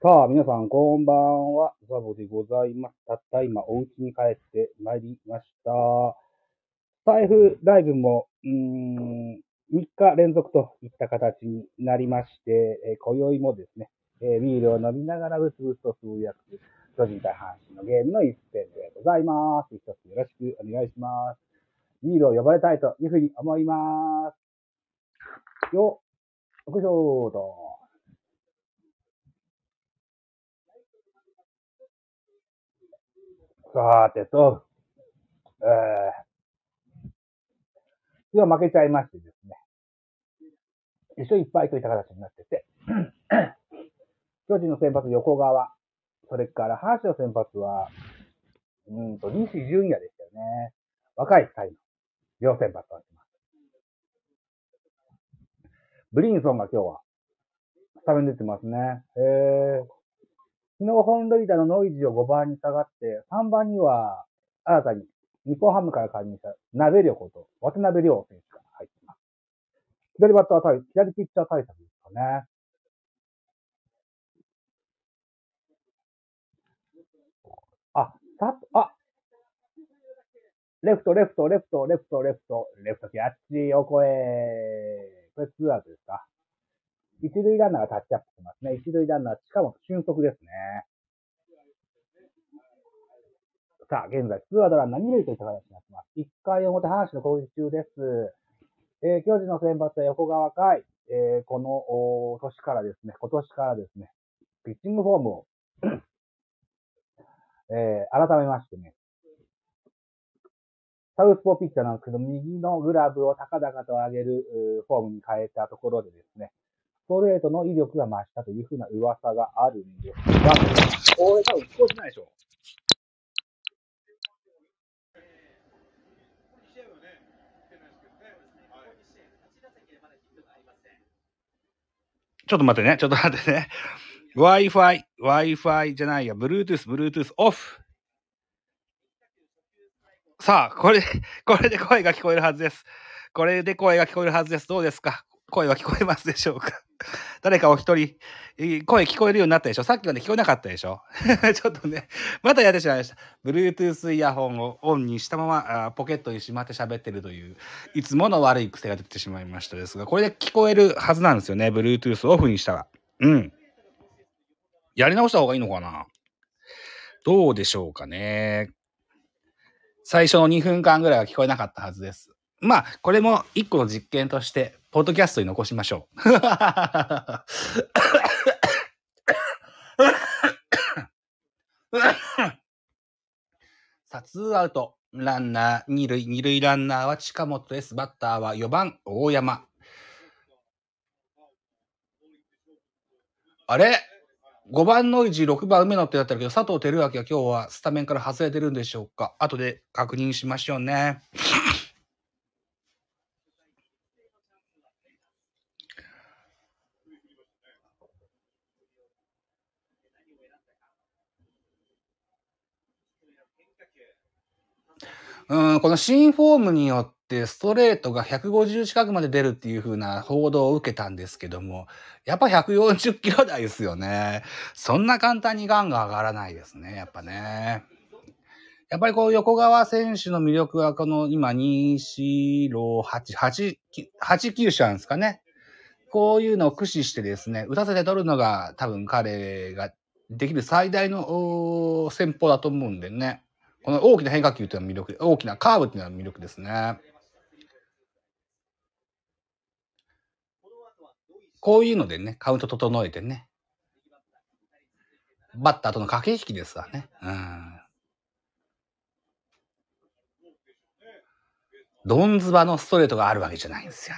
さあ、皆さん、こんばんは。ザボでございます。たった今、お家に帰ってまいりました。財布ライブも、うーん、3日連続といった形になりまして、えー今宵もですね、えービールを飲みながらブツブツとつぶやく、巨人対阪神のゲームの一戦でございます。一つよろしくお願いします。ビールを呼ばれたいというふうに思います。よっ、よいしょーと。さてと、えー、今日負けちゃいましてですね、一緒いっぱいといった形になってて、巨人の先発横川、それから阪神の先発は、うんと、西純也でしたよね。若い才能、両先発となってます。ブリンソンが今日は、スタメン出てますね。へー。昨日本塁打のノイジーを5番に下がって、3番には新たに日本ハムから加入した鍋良こと渡辺亮選手が入っています。左バッター対、左ピッチャー対策ですかね。あ、さっあ、レフト、レフト、レフト、レフト、レフト、レフトキャッチ、オコエ。これツーアウトですか一塁ランナーがタッチアップしてますね。一塁ランナー、しかも俊足ですね。さあ、現在、ツーアウトランナー二塁といった形になってます。一回表、阪神の攻撃中です。えー、巨人の先発は横川凱。えー、この、お年からですね、今年からですね、ピッチングフォームを、えー、改めましてね、サウスポーピッチャーなんですけど、右のグラブを高々と上げるフォームに変えたところでですね、ストレートの威力が増したというふうな噂があるんですが、これ多分聞こえてないでしょちょっと待ってね、ちょっと待ってね。Wi-Fi、Wi-Fi じゃないや、Bluetooth、Bluetooth オフ。さあ、これ、これで声が聞こえるはずです。これで声が聞こえるはずです。どうですか？声は聞こえますでしょうか？誰かお一人、声聞こえるようになったでしょ？さっきまで聞こえなかったでしょ？ちょっとね、またやってしまいました。Bluetooth イヤホンをオンにしたままあポケットにしまって喋ってるという、いつもの悪い癖が出てしまいましたですが、これで聞こえるはずなんですよね。Bluetooth オフにしたら。うん。やり直した方がいいのかな？どうでしょうかね？最初の2分間ぐらいは聞こえなかったはずです。まあ、これも一個の実験として、ポッドキャストに残しましょう。さあ、ツーアウト。ランナー、二塁、二塁ランナーは近本です。バッターは4番、大山。あれ ?5 番ノイジー、6番梅野ってなってるけど、佐藤輝明は今日はスタメンから外れてるんでしょうか？後で確認しましょうね。うん、この新フォームによってストレートが150近くまで出るっていう風な報道を受けたんですけども、やっぱ140キロ台ですよね。そんな簡単にガンが上がらないですね、やっぱね。やっぱりこう横川選手の魅力はこの今2、4、6、8、8、8球種あるんですかね。こういうのを駆使してですね、打たせて取るのが多分彼ができる最大の戦法だと思うんでね。この大きな変化球というのは魅力、大きなカーブっていうのは魅力ですね。こういうのでね、カウント整えてね。バッターとの駆け引きですわね。うん。ドンズバのストレートがあるわけじゃないんですよ。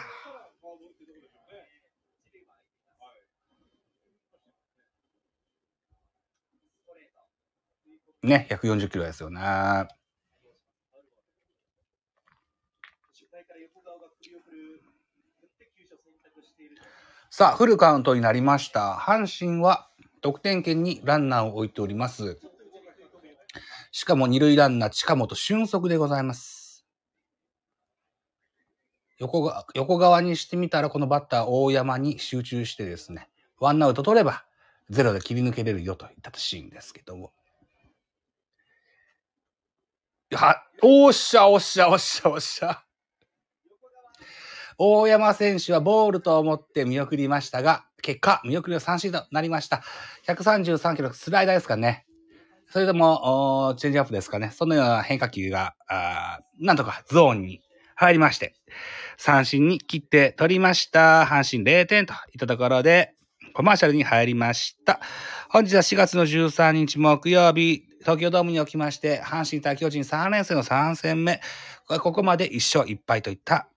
ね、140キロですよね。さあ、フルカウントになりました。阪神は得点圏にランナーを置いております。しかも二塁ランナー近本俊足でございます。横が横側にしてみたら、このバッター大山に集中してですね、ワンアウト取れば、ゼロで切り抜けれるよといったシーンですけども。は、おっしゃおっしゃおっしゃおっしゃ。大山選手はボールと思って見送りましたが、結果、見送りは三振となりました。133キロスライダーですかね。それとも、チェンジアップですかね。そのような変化球が、あなんとかゾーンに入りまして、三振に切って取りました。阪神0点といったところで、コマーシャルに入りました。本日は4月の13日木曜日、東京ドームにおきまして、阪神対巨人3連戦の3戦目、ここまで1勝1敗といった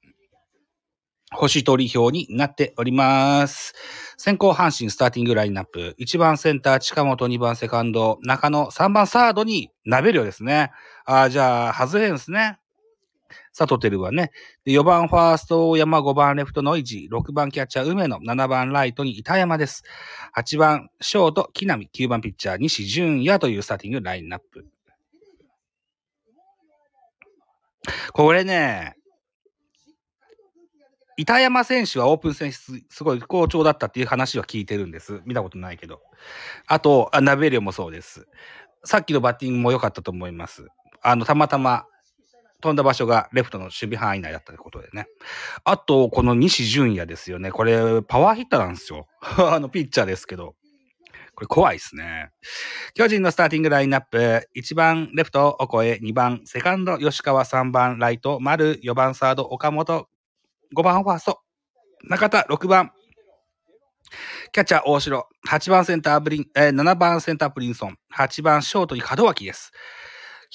星取り表になっております。先行阪神スターティングラインナップ。1番センター近本、2番セカンド、中野、3番サードにナベルよですね。あじゃあ、外れるんですね。佐藤輝はね。4番ファースト大山、5番レフトの維持、6番キャッチャー梅野、7番ライトに板山です。8番ショート、木浪、9番ピッチャー西純也というスターティングラインナップ。これね、板山選手はオープン戦すごい好調だったっていう話は聞いてるんです。見たことないけど。あと、あナベリオもそうです。さっきのバッティングも良かったと思います。あの、たまたま飛んだ場所がレフトの守備範囲内だったということでね。あと、この西純也ですよね。これ、パワーヒッターなんですよ。あの、ピッチャーですけど。これ怖いですね。巨人のスターティングラインナップ。1番レフト、オコエ。2番セカンド、吉川。3番ライト、丸。4番サード、岡本。5番ファースト、中田。6番、キャッチャー大城。8番センターブリン、えー、7番センタープリンソン。8番ショートに門脇です。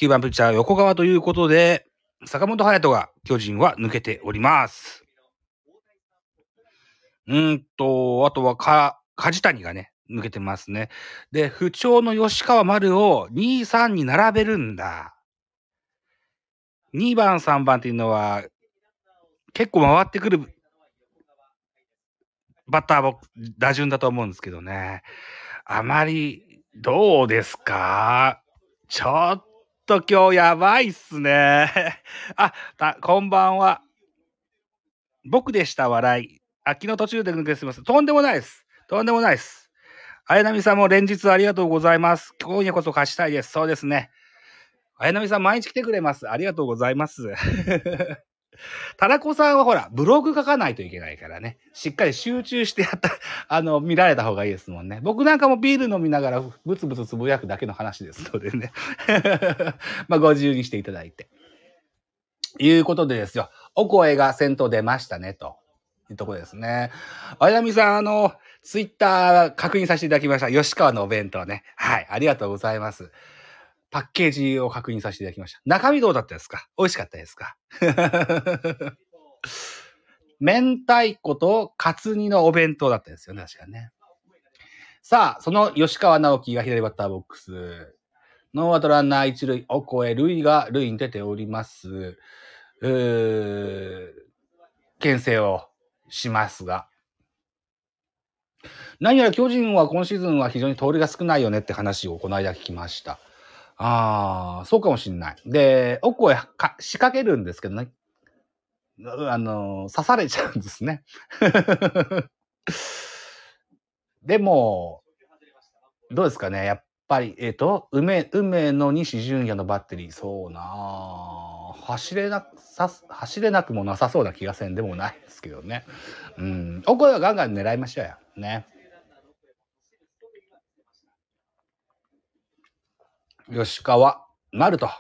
9番ピッチャー横川ということで、坂本隼人が巨人は抜けております。うんと、あとはか、梶谷がね、抜けてますね。で、不調の吉川丸を2、3に並べるんだ。2番、3番っていうのは、結構回ってくるバッターも打順だと思うんですけどね。あまり、どうですか？ちょっと今日やばいっすね。あ、た、こんばんは。僕でした、笑い。あ、昨日途中で抜けすみません。とんでもないです。とんでもないです。綾波さんも連日ありがとうございます。今夜こそ貸したいです。そうですね。綾波さん毎日来てくれます。ありがとうございます。タラコさんはほら、ブログ書かないといけないからね。しっかり集中してやった、あの、見られた方がいいですもんね。僕なんかもビール飲みながらブツブツつぶやくだけの話ですのでね。まあ、ご自由にしていただいて。いうことでですよ。お声が先頭出ましたね、というところですね。あやみさん、あの、ツイッター確認させていただきました。吉川のお弁当ね。はい、ありがとうございます。パッケージを確認させていただきました。中身どうだったですか？美味しかったですか？明太子とカツ煮のお弁当だったですよね、確かね。さあ、その吉川尚輝が左バッターボックス。ノーアウトランナー一塁、オコエ、塁が塁に出ております。うー、牽制をしますが。何やら巨人は今シーズンは非常に通りが少ないよねって話をこの間聞きました。ああ、そうかもしんない。で、奥へか仕掛けるんですけどね。あの、刺されちゃうんですね。でも、どうですかね。やっぱり、えっ、ー、と、梅、梅の西純也のバッテリー、そうな走れな、さ走れなくもなさそうな気がせんでもないですけどね。うん。奥はガンガン狙いましょうよ。ね。吉川、丸と。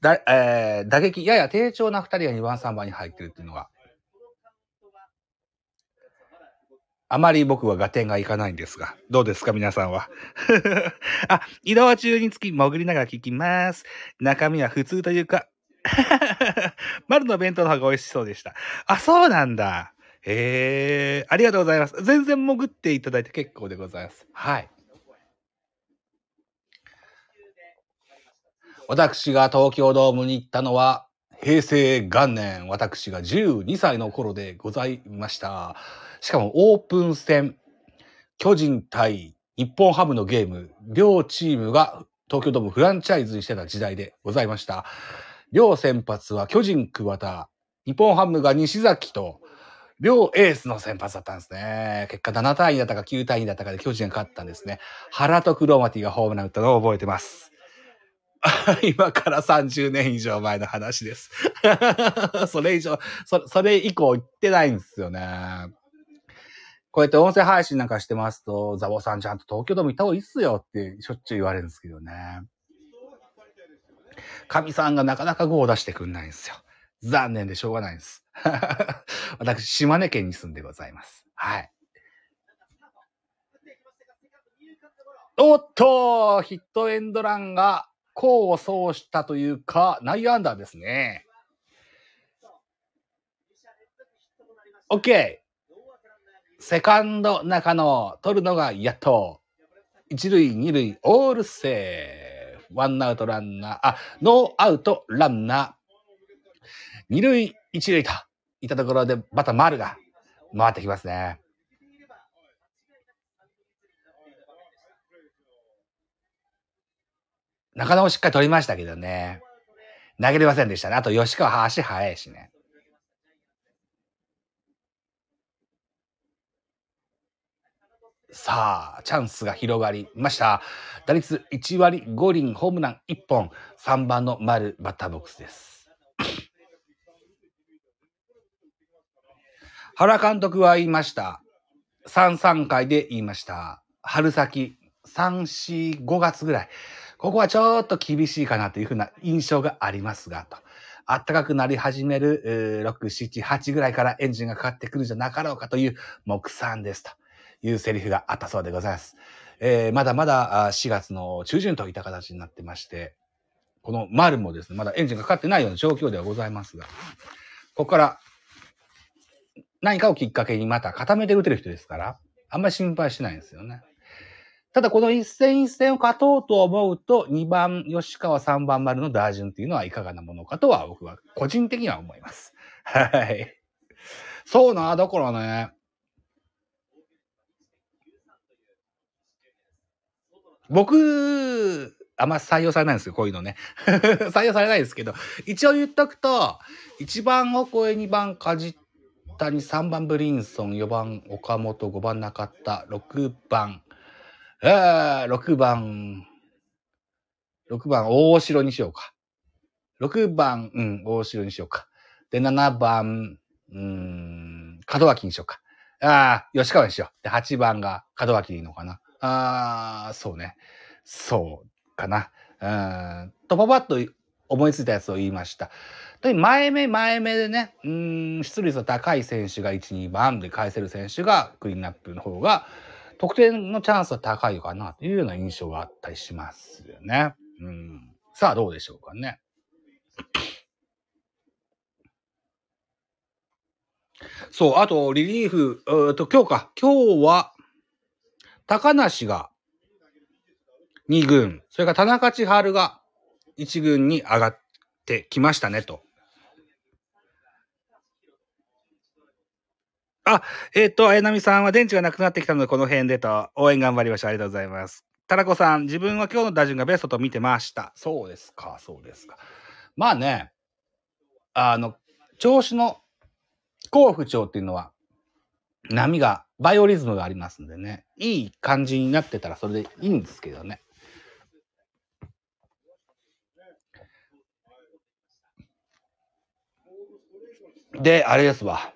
だ、えー、打撃、やや低調な二人が2番、3番に入ってるっていうのが、あまり僕は合点がいかないんですが、どうですか皆さんは？あ、移動中につき潜りながら聞きます。中身は普通というか、丸の弁当の方が美味しそうでした。あ、そうなんだ。へえ、ありがとうございます。全然潜っていただいて結構でございます。はい。私が東京ドームに行ったのは、平成元年、私が12歳の頃でございました。しかもオープン戦、巨人対日本ハムのゲーム、両チームが東京ドームフランチャイズにしてた時代でございました。両先発は巨人桑田、日本ハムが西崎と両エースの先発だったんですね。結果7対2だったか9対2だったかで巨人が勝ったんですね。原とクローマティがホームラン打ったのを覚えてます。今から30年以上前の話です。それ以上、そそれ以降行ってないんですよね。こうやって音声配信なんかしてますと、ザボさんちゃんと東京ドーム行った方がいいっすよってしょっちゅう言われるんですけどね。神さんがなかなか5を出してくんないんですよ。残念でしょうがないんです。私、島根県に住んでございます。はい。おっと、ヒットエンドランが功を奏したというか、内野安打ですね。OK。セカンド中野、取るのがやっと。一塁、二塁、オールセーフ。ワンアウトランナー、あ、ノーアウトランナー。二塁、一塁といったところで、また丸が回ってきますね。中野をしっかり取りましたけどね。投げれませんでしたね。あと吉川足速いしね。さあ、チャンスが広がりました。打率1割5厘、ホームラン1本、3番の丸バッターボックスです。原監督は言いました。3、3回で言いました。春先、3、4、5月ぐらい。ここはちょっと厳しいかなというふうな印象がありますが、と。暖かくなり始める、6、7、8ぐらいからエンジンがかかってくるんじゃなかろうかという目算ですというセリフがあったそうでございます。えーまだまだ4月の中旬といった形になってまして、この丸もですね、まだエンジンがかかってないような状況ではございますが、ここから何かをきっかけにまた固めて打てる人ですから、あんまり心配しないんですよね。ただこの一戦一戦を勝とうと思うと、2番吉川、3番丸の打順っていうのはいかがなものかとは僕は個人的には思います。はい。そうな、だからね、僕、あんま採用されないんですよ、こういうのね。採用されないですけど、一応言っとくと、1番お声、2番梶谷、3番ブリンソン、4番岡本、5番中田、6番、えー、6番、6番大城にしようか。6番、うん、大城にしようか。で、7番、うん、門脇にしようか。ああ、吉川にしよう。で、8番が門脇でいいのかな。ああ、そうね。そうかな。うん。と、パパッと思いついたやつを言いました。で、前目前目でね、うん、出塁率の高い選手が1、2番で返せる選手がクリーンナップの方が、得点のチャンスは高いかなというような印象があったりしますよね。うん。さあ、どうでしょうかね。そう、あと、リリーフ、えーと、今日か。今日は、高梨が2軍、それから田中千春が1軍に上がってきましたね、と。あ、えっ、と、綾波さんは電池がなくなってきたので、この辺でと、応援頑張りました。ありがとうございます。タラコさん、自分は今日の打順がベストと見てました。そうですか、そうですか。まあね、あの、調子の好不調っていうのは、波が、バイオリズムがありますんでね、いい感じになってたらそれでいいんですけどね。で、あれですわ。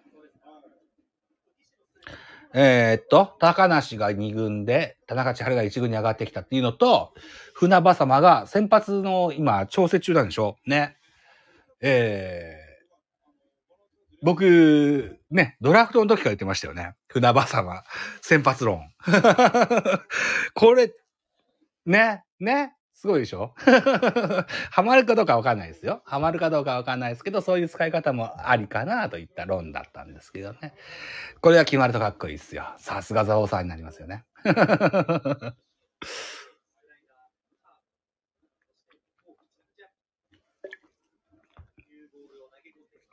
えーっと、高梨が2軍で、田中千春が1軍に上がってきたっていうのと、船場様が先発の今、調整中なんでしょ？ね。えー、僕、ね、ドラフトの時から言ってましたよね。船場様、先発論。これ、ね、ね、すごいでしょ？ハマるかどうかわかんないですよ。ハマるかどうかわかんないですけど、そういう使い方もありかなといった論だったんですけどね。これが決まるとかっこいいですよ。さすがザオさんになりますよね。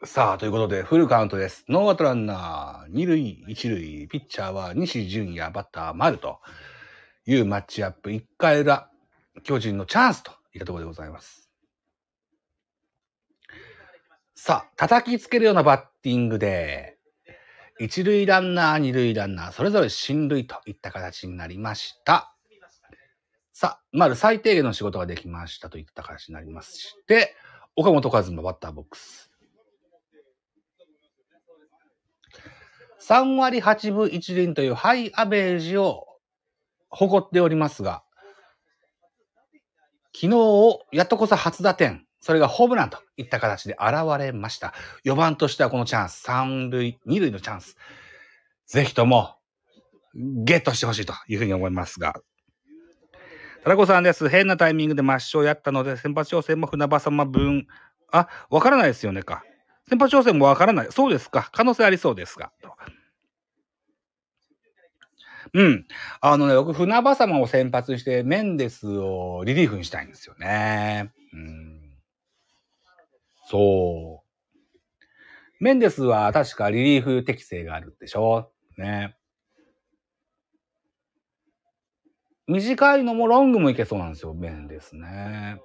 さあ、ということで、フルカウントです。ノーアウトランナー、二塁、一塁、ピッチャーは西純也、バッター丸というマッチアップ。1回裏、巨人のチャンスといったところでございます。さあ、叩きつけるようなバッティングで、一塁ランナー、二塁ランナー、それぞれ進塁といった形になりました。さあ、まず最低限の仕事ができましたといった形になりまして、岡本和真バッターボックス。3割8分1厘というハイアベージを誇っておりますが、昨日、やっとこそ初打点、それがホームランといった形で現れました。4番としてはこのチャンス、3塁、2塁のチャンス、ぜひともゲットしてほしいというふうに思いますが。タラコさんです。変なタイミングで抹消やったので、先発調整も船場様分、あ、わからないですよねか。先発調整もわからない。そうですか。可能性ありそうですが。うん。あのね、僕、船場様を先発して、メンデスをリリーフにしたいんですよね。うん。そう。メンデスは確かリリーフ適性があるでしょ？ね。短いのもロングもいけそうなんですよ、メンデスね。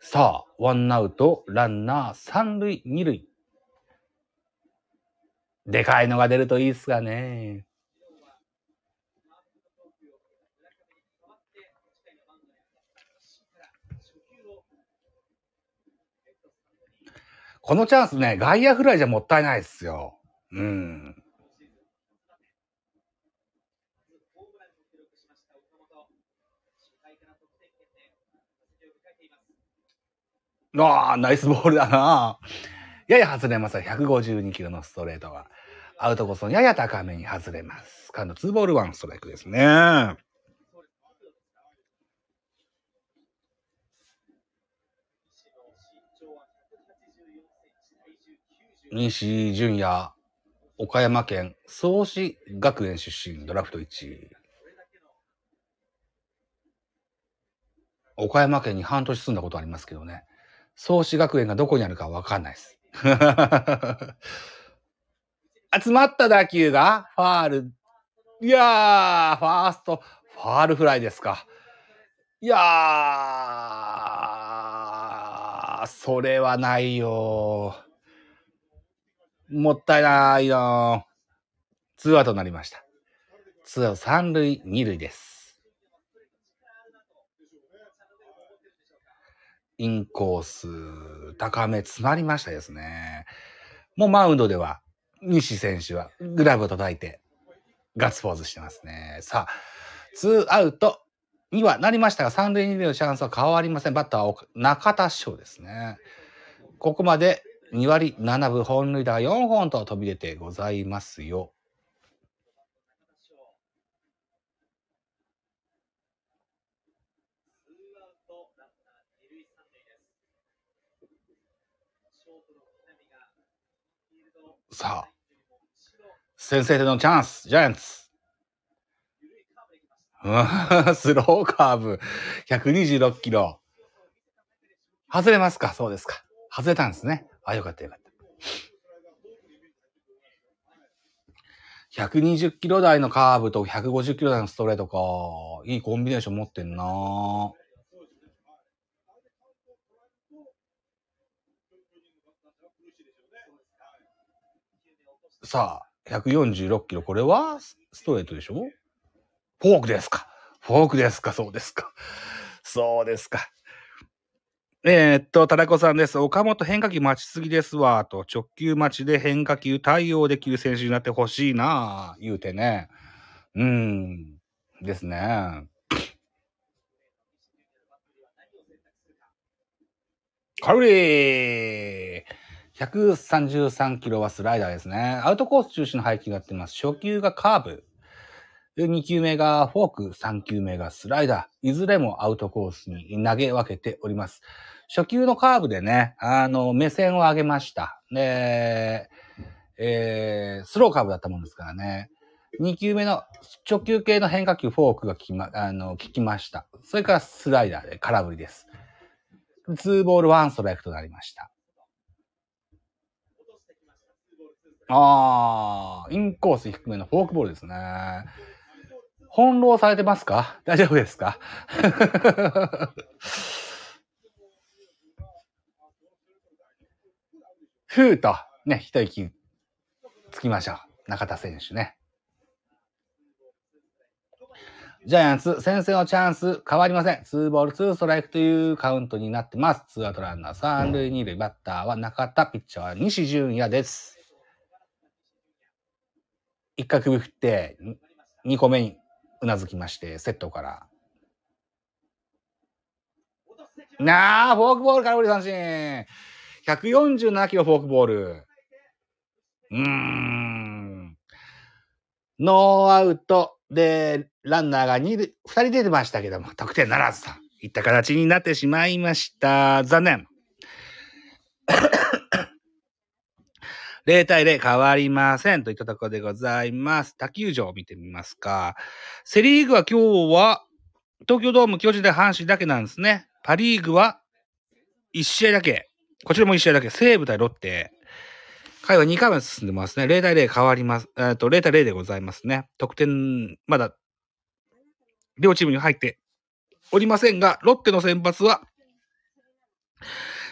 さあ、ワンアウト、ランナー、三塁、二塁。でかいのが出るといいっすがね。このチャンスね、外野フライじゃもったいないっすよ。うん。ああ、ナイスボールだな。やや外れます。152キロのストレートが。アウトコースのやや高めに外れます。今度2ボール1ストライクですね。西純也、岡山県創志学園出身、ドラフト1位。岡山県に半年住んだことありますけどね。創志学園がどこにあるかわかんないです。集まった打球がファール。いやー、ファースト、ファールフライですか。いやー、それはないよもったいないよツーアウトになりました。ツーアウト三塁、二塁です。インコース、高め詰まりましたですね。もうマウンドでは西選手はグラブを叩いてガッツポーズしてますね。さあ、ツーアウトにはなりましたが、三塁二塁のチャンスは変わりません。バッターは中田翔ですね。ここまで2割7分本塁打4本と飛び出てございますよ。さあ、先制点のチャンス、ジャイアンツ。スローカーブ、126キロ。外れますか？そうですか。外れたんですね。あ、よかったよかった。120キロ台のカーブと150キロ台のストレートか。いいコンビネーション持ってんなさあ、146キロ。これはストレートでしょ？フォークですか？フォークですか？そうですか。そうですか。えー、っと、タラコさんです。岡本変化球待ちすぎですわ。と、直球待ちで変化球対応できる選手になってほしいな言うてね。うん。ですね。カルリー133キロはスライダーですね。アウトコース中心の配球になってます。初球がカーブ。2球目がフォーク、3球目がスライダー。いずれもアウトコースに投げ分けております。初球のカーブでね、あの、目線を上げました。で、えー、スローカーブだったもんですからね。2球目の直球系の変化球、フォークが効きま、あの、効きました。それからスライダーで空振りです。2ボール1ストライクとなりました。ああ、インコース低めのフォークボールですね。翻弄されてますか？大丈夫ですか？ふーと、ね、一息つきましょう。中田選手ね。ジャイアンツ、先制のチャンス変わりません。2ボール2ストライクというカウントになってます。ツーアウトランナー3塁2塁、バッターは中田、ピッチャーは西純也です。一回首振って、2個目にうなずきまして、セットから。なあ、フォークボール空振り三振。147キロフォークボール。うーん。ノーアウトで、ランナーが 2, 2人出てましたけども、得点ならずといった形になってしまいました。残念。0対0変わりませんといったところでございます。他球場を見てみますか。セリーグは今日は東京ドーム巨人で阪神だけなんですね。パリーグは1試合だけ。こちらも1試合だけ。西武対ロッテ。回は2回まで進んでますね。0対0変わります。えっと、0対0でございますね。得点、まだ、両チームに入っておりませんが、ロッテの先発は、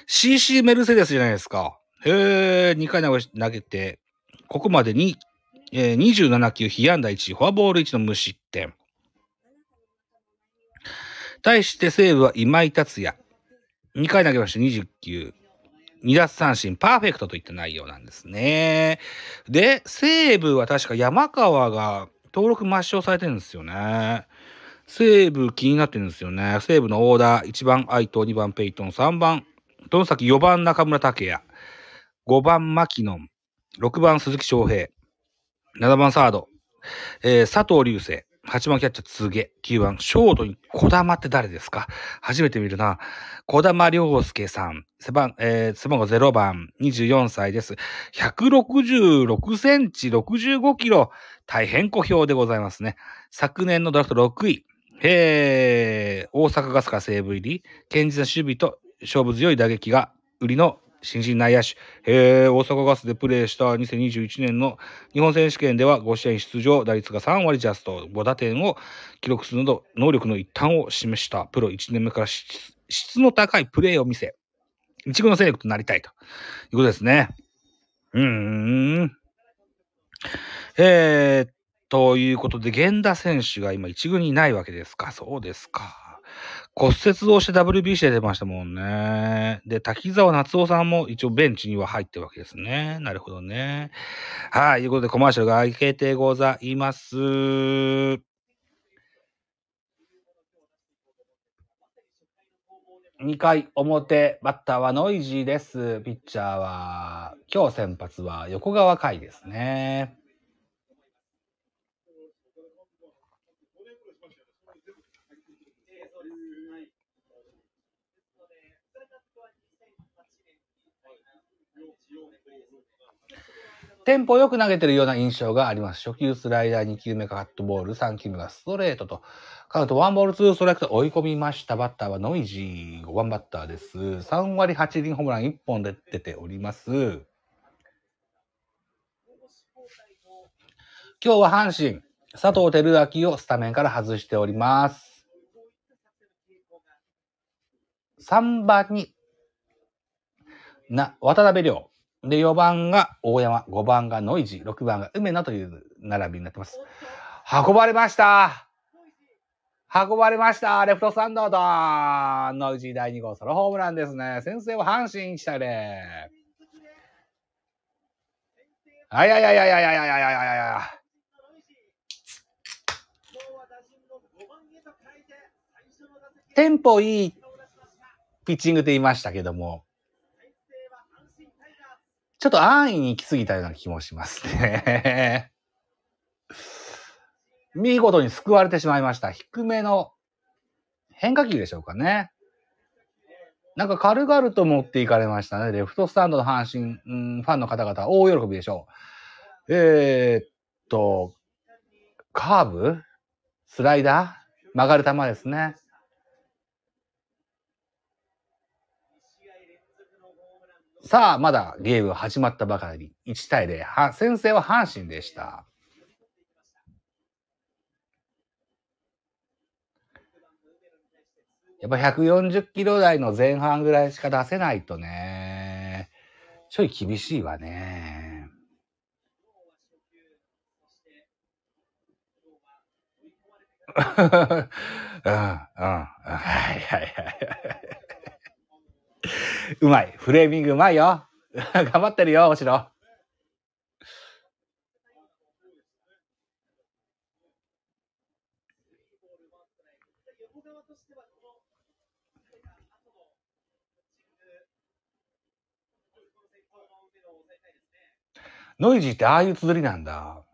CC メルセデスじゃないですか。へえ、2回投げて、ここまでに、えー、27球、被安打1、フォアボール1の無失点。対して西武は今井達也。2回投げました20球。2奪三振、パーフェクトといった内容なんですね。で、西武は確か山川が登録抹消されてるんですよね。西武気になってるんですよね。西武のオーダー、1番愛藤、2番ペイトン、3番、どの先4番中村拓也、5番牧野、6番鈴木翔平、7番サード、えー、佐藤隆星、8番キャッチャー、つげ。9番、ショートに、小玉って誰ですか？初めて見るな。小玉良介さん。背番、えー、背番号0番、24歳です。166センチ、65キロ。大変小評でございますね。昨年のドラフト6位。えー、大阪ガスカ西武入り。堅実な守備と勝負強い打撃が売りの新人内野手。えー、大阪ガスでプレーした2021年の日本選手権では5試合出場、打率が3割ジャスト、5打点を記録するなど、能力の一端を示したプロ1年目から質の高いプレーを見せ、一軍の戦力となりたいということですね。うーん。えー、ということで、源田選手が今一軍にいないわけですか。そうですか。骨折をして WBC で出ましたもんね。で、滝沢夏夫さんも一応ベンチには入ってるわけですね。なるほどね。はい。ということでコマーシャルが開けてございます。2回表、バッターはノイジーです。ピッチャーは、今日先発は横川海ですね。テンポよく投げてるような印象があります。初球スライダー、2球目カットボール、3球目がストレートと、カウント1ボール2ストライクと追い込みましたバッターはノイジー5番バッターです。3割8厘ホームラン1本で出ております。今日は阪神、佐藤輝明をスタメンから外しております。3番に、な、渡辺亮。で、4番が大山、5番がノイジー、6番が梅野という並びになってます。運ばれました運ばれましたレフトスタンドドーンノイジー第2号ソロホームランですね。先制は阪神1対0。あいやいやいやいやいやいやいややややや。テンポいいピッチングって言いましたけども、ちょっと安易に行き過ぎたような気もしますね。見事に救われてしまいました。低めの変化球でしょうかね。なんか軽々と持っていかれましたね。レフトスタンドの阪神、うん、ファンの方々大喜びでしょう。えー、っと、カーブ？スライダー？曲がる球ですね。さあ、まだゲーム始まったばかり。1対0。先制は阪神でした。やっぱ140キロ台の前半ぐらいしか出せないとね、ちょい厳しいわね。うん、うん。はいはいはい。うまい。フレーミングうまいよ。頑張ってるよ、おしろ。ノイジーってああいう綴りなんだ。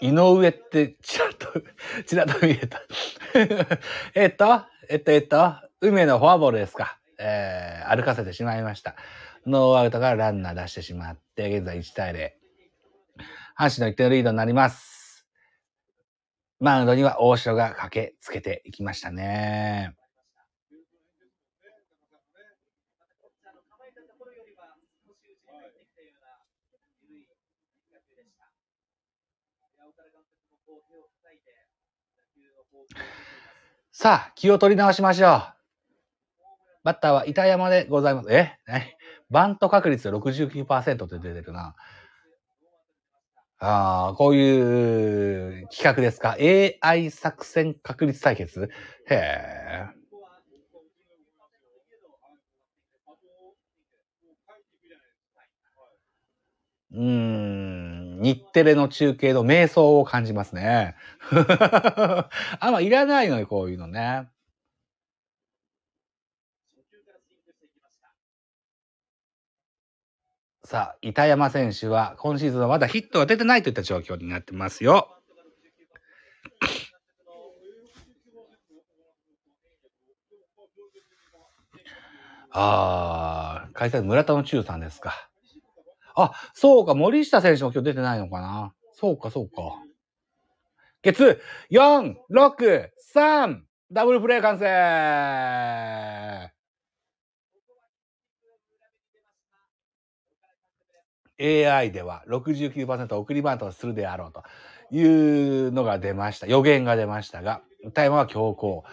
井上ってちらっと、ちらっと見えた。えっと、えっと、えっと、梅のフォアボールですか。えー、歩かせてしまいました。ノーアウトからランナー出してしまって、現在1対0。阪神の1点リードになります。マウンドには大城が駆けつけていきましたね。さあ、気を取り直しましょう。バッターは板山でございます。え？バント確率69%って出てるな。ああ、こういう企画ですか ?AI 作戦確率対決？へえ。うーん、日テレの中継の瞑想を感じますね。あんまいらないのよ、こういうのね。さあ、板山選手は今シーズンはまだヒットが出てないといった状況になってますよ。ああ、開催村田の中さんですか。あ、そうか、森下選手も今日出てないのかな。そうか、そうか。ゲツ、4、6、3、ダブルプレー完成 AI では69%送りバントをするであろうというのが出ました。予言が出ましたが、タイムは強行。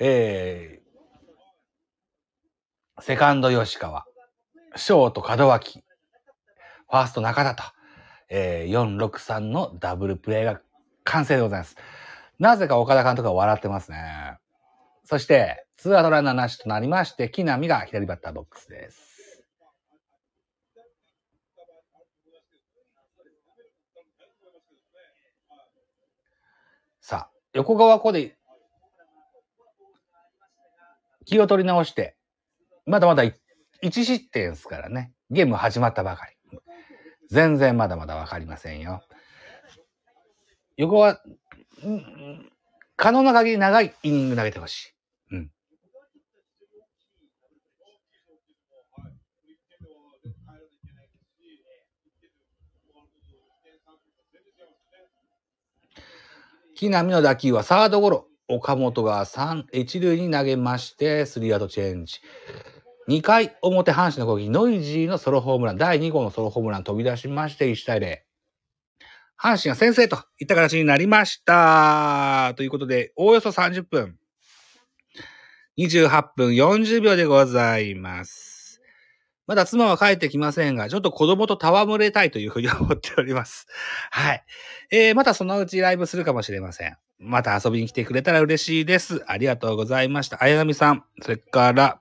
えー、セカンド吉川、ショート門脇、ファースト中田と、えー、463のダブルプレーが完成でございます。なぜか岡田監督が笑ってますね。そして、ツーアウトランナーなしとなりまして、木浪が左バッターボックスです。さあ、横川こで気を取り直して、まだまだ1失点ですからね。ゲーム始まったばかり。全然まだまだわかりませんよ。横は、可能な限り長いイニング投げてほしい。うん。木浪の打球はサードゴロ。岡本が3、一塁に投げまして、スリーアウトチェンジ。2回表阪神の攻撃、ノイジーのソロホームラン、第2号のソロホームラン飛び出しまして、1対0。阪神が先制といった形になりました。ということで、おおよそ30分。28分40秒でございます。まだ妻は帰ってきませんが、ちょっと子供と戯れたいというふうに思っております。はい。えー、またそのうちライブするかもしれません。また遊びに来てくれたら嬉しいです。ありがとうございました。綾波さん、それから、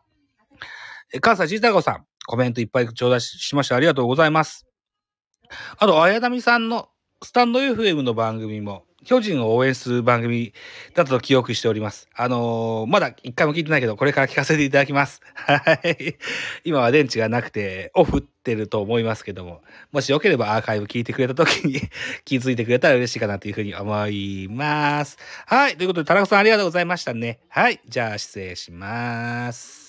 関西ジータゴさん、コメントいっぱい頂戴しましてありがとうございます。あと、あやだみさんのスタンド FM の番組も、巨人を応援する番組だと記憶しております。あのー、まだ一回も聞いてないけど、これから聞かせていただきます。はい。今は電池がなくて、オフってると思いますけども、もしよければアーカイブ聞いてくれた時に 気づいてくれたら嬉しいかなというふうに思います。はい。ということで、田中さんありがとうございましたね。はい。じゃあ、失礼します。